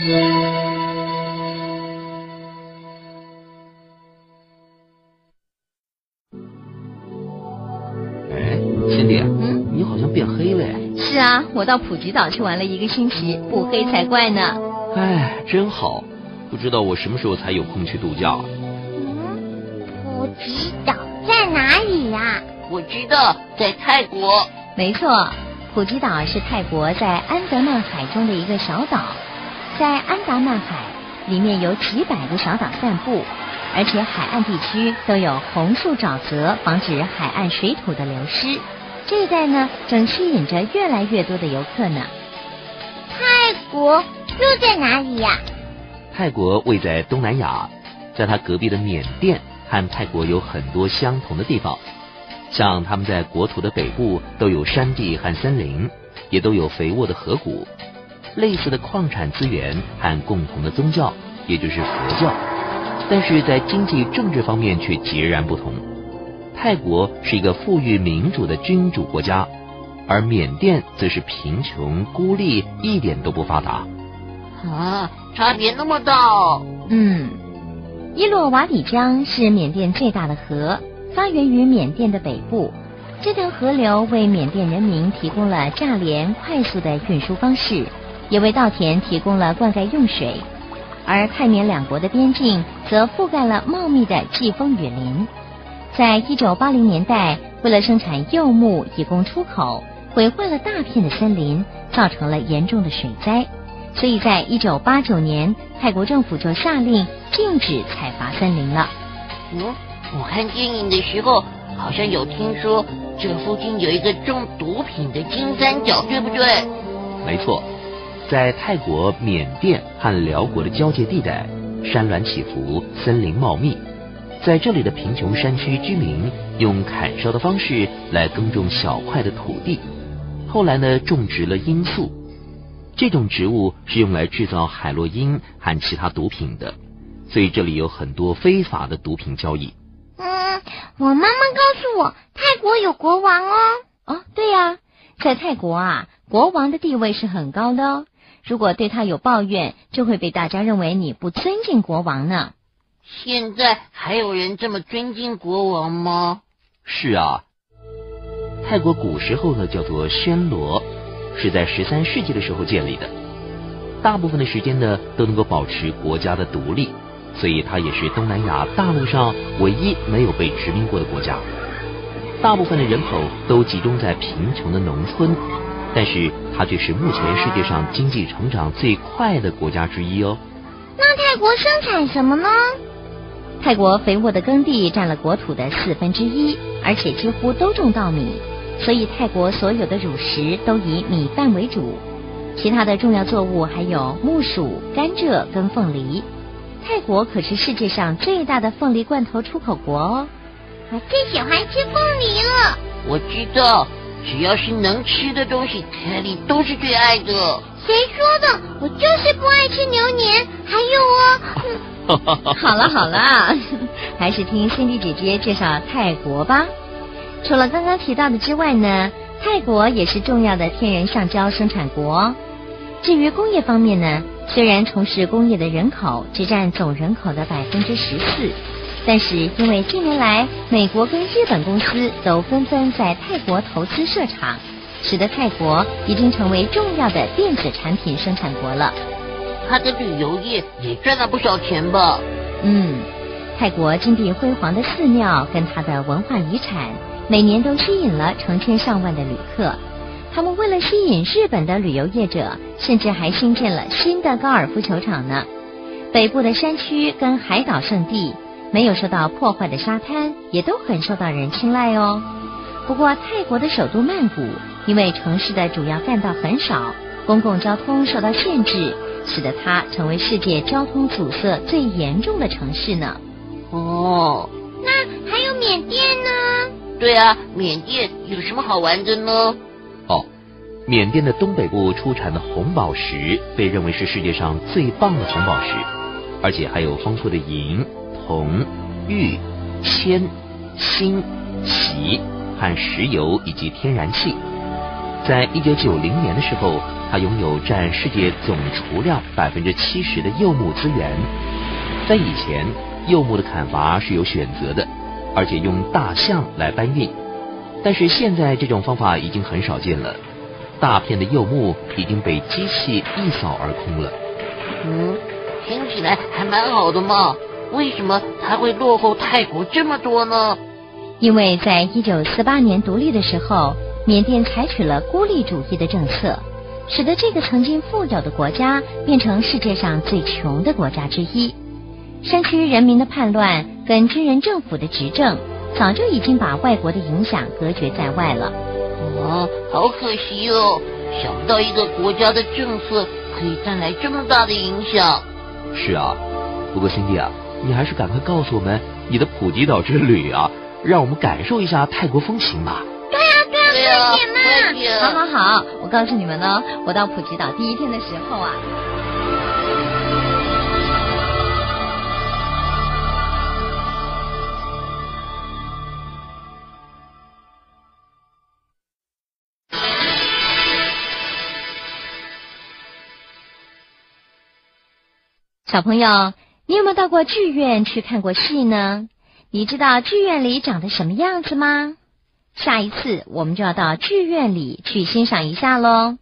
哎，辛迪，嗯，你好像变黑了呀！是啊，我到普吉岛去玩了一个星期，不黑才怪呢。哎，真好，不知道我什么时候才有空去度假。嗯，普吉岛在哪里呀、我知道，在泰国。没错，普吉岛是泰国在安德曼海中的一个小岛，在安达曼海里面有几百个小岛散布，而且海岸地区都有红树沼泽，防止海岸水土的流失。这一带呢，正吸引着越来越多的游客呢。泰国又在哪里呀、泰国位在东南亚，在它隔壁的缅甸和泰国有很多相同的地方，像他们在国土的北部都有山地和森林，也都有肥沃的河谷，类似的矿产资源和共同的宗教，也就是佛教，但是在经济政治方面却截然不同。泰国是一个富裕民主的君主国家，而缅甸则是贫穷孤立，一点都不发达。啊，差别那么大哦！嗯，伊洛瓦底江是缅甸最大的河，发源于缅甸的北部。这条河流为缅甸人民提供了价廉快速的运输方式，也为稻田提供了灌溉用水。而泰缅两国的边境则覆盖了茂密的季风雨林。在一九八零年代，为了生产柚木以供出口，毁坏了大片的森林，造成了严重的水灾。所以在一九八九年，泰国政府就下令禁止采伐森林了。嗯，我看电影的时候好像有听说，这附近有一个种毒品的金三角，对不对？没错，在泰国、缅甸和辽国的交界地带，山峦起伏，森林茂密。在这里的贫穷山区居民用砍烧的方式来耕种小块的土地，后来呢种植了罂粟。这种植物是用来制造海洛因和其他毒品的，所以这里有很多非法的毒品交易。嗯，我妈妈告诉我，泰国有国王哦。哦，对呀、在泰国啊，国王的地位是很高的哦。如果对他有抱怨，就会被大家认为你不尊敬国王呢。现在还有人这么尊敬国王吗？是啊，泰国古时候呢叫做暹罗，是在十三世纪的时候建立的。大部分的时间呢都能够保持国家的独立，所以它也是东南亚大陆上唯一没有被殖民过的国家。大部分的人口都集中在贫穷的农村，但是它却是目前世界上经济成长最快的国家之一哦。那泰国生产什么呢？泰国肥沃的耕地占了国土的四分之一，而且几乎都种稻米，所以泰国所有的乳食都以米饭为主。其他的重要作物还有木薯、甘蔗跟凤梨。泰国可是世界上最大的凤梨罐头出口国哦。我最喜欢吃凤梨了。我知道，只要是能吃的东西，凯莉都是最爱的。谁说的？我就是不爱吃牛年。还有哦，嗯 好了好了，还是听辛迪姐姐介绍泰国吧。除了刚刚提到的之外呢，泰国也是重要的天然橡胶生产国。至于工业方面呢，虽然从事工业的人口只占总人口的百分之十四，但是因为近年来美国跟日本公司都纷纷在泰国投资设厂，使得泰国已经成为重要的电子产品生产国了。他的旅游业也赚了不少钱吧？嗯，泰国金碧辉煌的寺庙跟它的文化遗产，每年都吸引了成千上万的旅客。他们为了吸引日本的旅游业者，甚至还新建了新的高尔夫球场呢。北部的山区跟海岛圣地，没有受到破坏的沙滩，也都很受到人青睐哦。不过，泰国的首都曼谷，因为城市的主要干道很少，公共交通受到限制，使得它成为世界交通阻塞最严重的城市呢。哦，那还有缅甸呢？对啊，缅甸有什么好玩的呢？哦，缅甸的东北部出产的红宝石被认为是世界上最棒的红宝石，而且还有丰富的银、铜、玉、铅、锌、锡和石油以及天然气。在一九九零年的时候，它拥有占世界总储量百分之七十的柚木资源。在以前，柚木的砍伐是有选择的，而且用大象来搬运。但是现在这种方法已经很少见了，大片的柚木已经被机器一扫而空了。嗯，听起来还蛮好的嘛。为什么它会落后泰国这么多呢？因为在一九四八年独立的时候，缅甸采取了孤立主义的政策，使得这个曾经富有的国家变成世界上最穷的国家之一。山区人民的叛乱跟军人政府的执政，早就已经把外国的影响隔绝在外了。哦，好可惜哦！想不到一个国家的政策可以带来这么大的影响。是啊，不过兄弟啊，你还是赶快告诉我们你的普吉岛之旅啊，让我们感受一下泰国风情吧。对啊，对啊，快点嘛！好好好，我告诉你们呢，我到普吉岛第一天的时候啊。小朋友，你有没有到过剧院去看过戏呢？你知道剧院里长得什么样子吗？下一次我们就要到剧院里去欣赏一下喽。